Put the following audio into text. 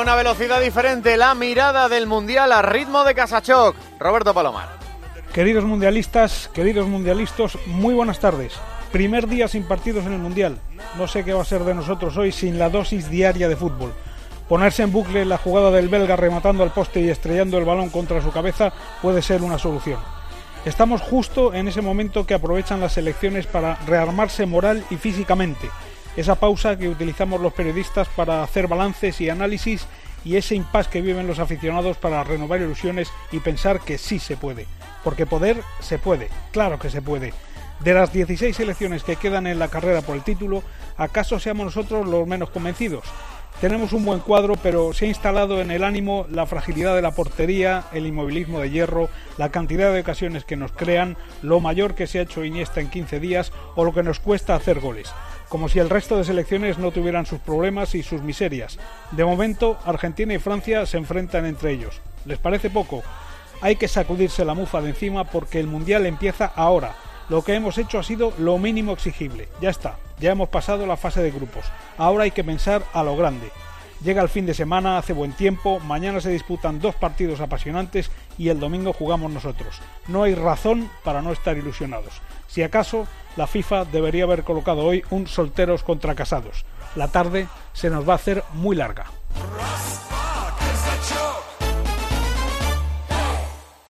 una velocidad diferente, la mirada del Mundial a ritmo de Casachoc. Roberto Palomar. Queridos mundialistas, queridos mundialistas, muy buenas tardes. Primer día sin partidos en el Mundial. No sé qué va a ser de nosotros hoy sin la dosis diaria de fútbol. Ponerse en bucle la jugada del belga rematando al poste y estrellando el balón contra su cabeza puede ser una solución. Estamos justo en ese momento que aprovechan las elecciones para rearmarse moral y físicamente esa pausa que utilizamos los periodistas para hacer balances y análisis y ese impasse que viven los aficionados para renovar ilusiones y pensar que sí se puede. Porque poder se puede, claro que se puede. De las 16 selecciones que quedan en la carrera por el título, ¿acaso seamos nosotros los menos convencidos? Tenemos un buen cuadro, pero se ha instalado en el ánimo la fragilidad de la portería, el inmovilismo de hierro, la cantidad de ocasiones que nos crean, lo mayor que se ha hecho Iniesta en 15 días o lo que nos cuesta hacer goles como si el resto de selecciones no tuvieran sus problemas y sus miserias. De momento, Argentina y Francia se enfrentan entre ellos. ¿Les parece poco? Hay que sacudirse la mufa de encima porque el Mundial empieza ahora. Lo que hemos hecho ha sido lo mínimo exigible. Ya está, ya hemos pasado la fase de grupos. Ahora hay que pensar a lo grande. Llega el fin de semana, hace buen tiempo, mañana se disputan dos partidos apasionantes y el domingo jugamos nosotros. No hay razón para no estar ilusionados. Si acaso, la FIFA debería haber colocado hoy un solteros contra casados. La tarde se nos va a hacer muy larga.